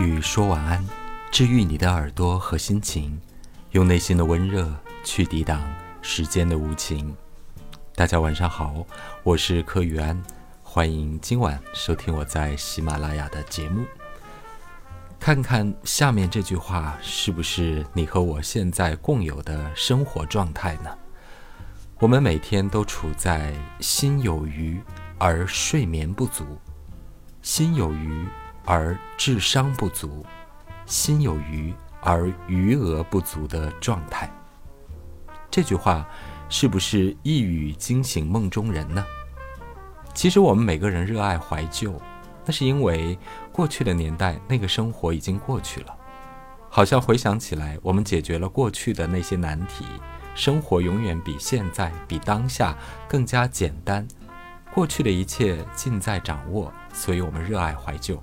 语说晚安，治愈你的耳朵和心情，用内心的温热去抵挡时间的无情。大家晚上好，我是柯宇安，欢迎今晚收听我在喜马拉雅的节目。看看下面这句话是不是你和我现在共有的生活状态呢？我们每天都处在心有余而睡眠不足，心有余而智商不足，心有余而余额不足的状态。这句话是不是一语惊醒梦中人呢？其实我们每个人热爱怀旧。那是因为过去的年代，那个生活已经过去了，好像回想起来，我们解决了过去的那些难题，生活永远比现在、比当下更加简单。过去的一切尽在掌握，所以我们热爱怀旧，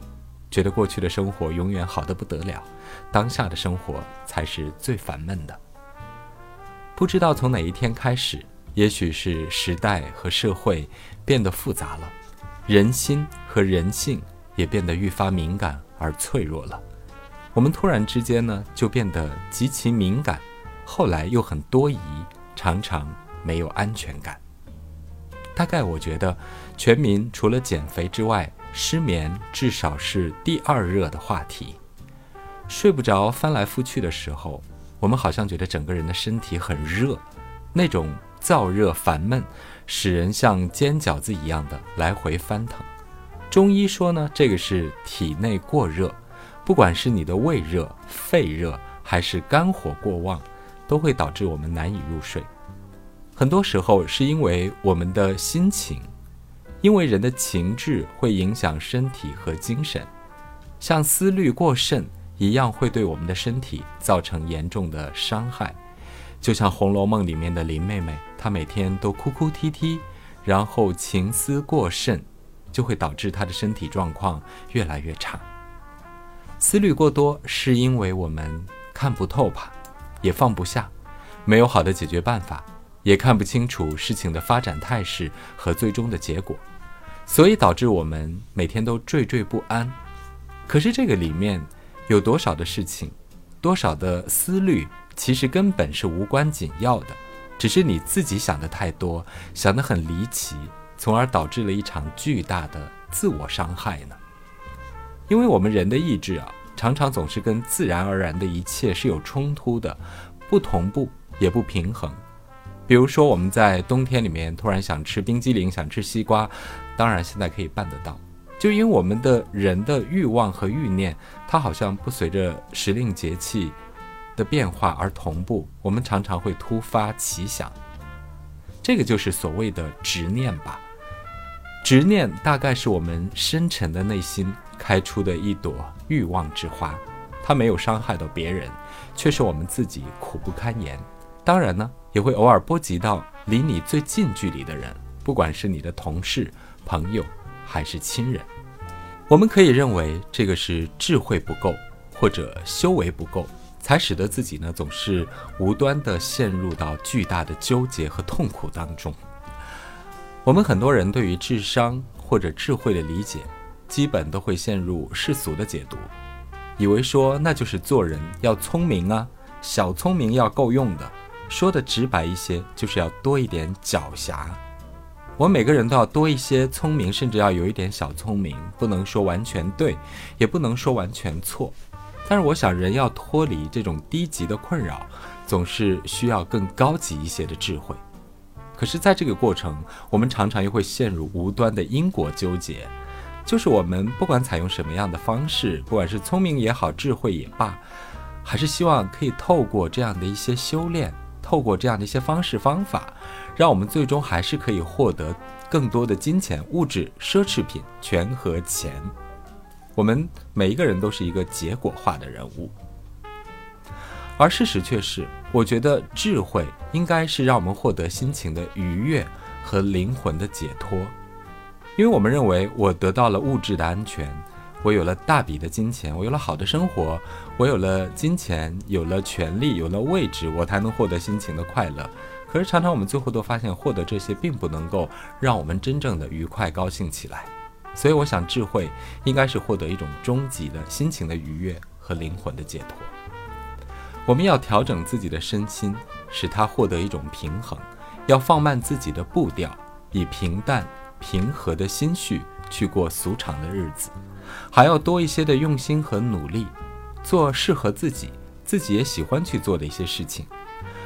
觉得过去的生活永远好的不得了，当下的生活才是最烦闷的。不知道从哪一天开始，也许是时代和社会变得复杂了。人心和人性也变得愈发敏感而脆弱了。我们突然之间呢，就变得极其敏感，后来又很多疑，常常没有安全感。大概我觉得，全民除了减肥之外，失眠至少是第二热的话题。睡不着、翻来覆去的时候，我们好像觉得整个人的身体很热，那种燥热烦闷。使人像煎饺子一样的来回翻腾。中医说呢，这个是体内过热，不管是你的胃热、肺热，还是肝火过旺，都会导致我们难以入睡。很多时候是因为我们的心情，因为人的情志会影响身体和精神，像思虑过甚一样，会对我们的身体造成严重的伤害。就像《红楼梦》里面的林妹妹。她每天都哭哭啼啼，然后情思过甚，就会导致她的身体状况越来越差。思虑过多是因为我们看不透吧，也放不下，没有好的解决办法，也看不清楚事情的发展态势和最终的结果，所以导致我们每天都惴惴不安。可是这个里面有多少的事情，多少的思虑，其实根本是无关紧要的。只是你自己想的太多，想得很离奇，从而导致了一场巨大的自我伤害呢。因为我们人的意志啊，常常总是跟自然而然的一切是有冲突的，不同步也不平衡。比如说我们在冬天里面突然想吃冰激凌，想吃西瓜，当然现在可以办得到，就因为我们的人的欲望和欲念，它好像不随着时令节气。的变化而同步，我们常常会突发奇想，这个就是所谓的执念吧。执念大概是我们深沉的内心开出的一朵欲望之花，它没有伤害到别人，却是我们自己苦不堪言。当然呢，也会偶尔波及到离你最近距离的人，不管是你的同事、朋友还是亲人。我们可以认为这个是智慧不够，或者修为不够。才使得自己呢总是无端的陷入到巨大的纠结和痛苦当中。我们很多人对于智商或者智慧的理解，基本都会陷入世俗的解读，以为说那就是做人要聪明啊，小聪明要够用的。说的直白一些，就是要多一点狡黠。我们每个人都要多一些聪明，甚至要有一点小聪明，不能说完全对，也不能说完全错。但是我想，人要脱离这种低级的困扰，总是需要更高级一些的智慧。可是，在这个过程，我们常常又会陷入无端的因果纠结。就是我们不管采用什么样的方式，不管是聪明也好，智慧也罢，还是希望可以透过这样的一些修炼，透过这样的一些方式方法，让我们最终还是可以获得更多的金钱、物质、奢侈品、权和钱。我们每一个人都是一个结果化的人物，而事实却是，我觉得智慧应该是让我们获得心情的愉悦和灵魂的解脱。因为我们认为，我得到了物质的安全，我有了大笔的金钱，我有了好的生活，我有了金钱，有了权利，有了位置，我才能获得心情的快乐。可是常常我们最后都发现，获得这些并不能够让我们真正的愉快高兴起来。所以，我想智慧应该是获得一种终极的心情的愉悦和灵魂的解脱。我们要调整自己的身心，使它获得一种平衡，要放慢自己的步调，以平淡平和的心绪去过俗常的日子，还要多一些的用心和努力，做适合自己、自己也喜欢去做的一些事情，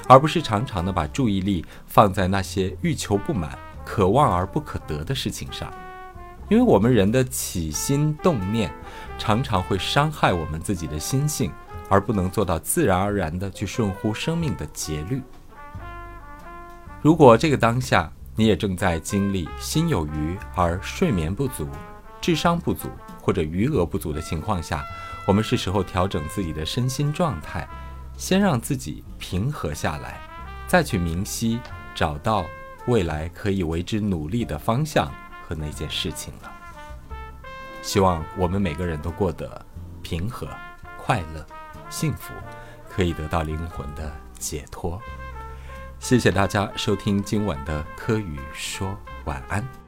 而不是常常的把注意力放在那些欲求不满、可望而不可得的事情上，因为我们人的起心动念，常常会伤害我们自己的心性。而不能做到自然而然的去顺乎生命的节律。如果这个当下你也正在经历心有余而睡眠不足、智商不足或者余额不足的情况下，我们是时候调整自己的身心状态，先让自己平和下来，再去明晰找到未来可以为之努力的方向和那件事情了。希望我们每个人都过得平和、快乐。幸福可以得到灵魂的解脱。谢谢大家收听今晚的科语说晚安。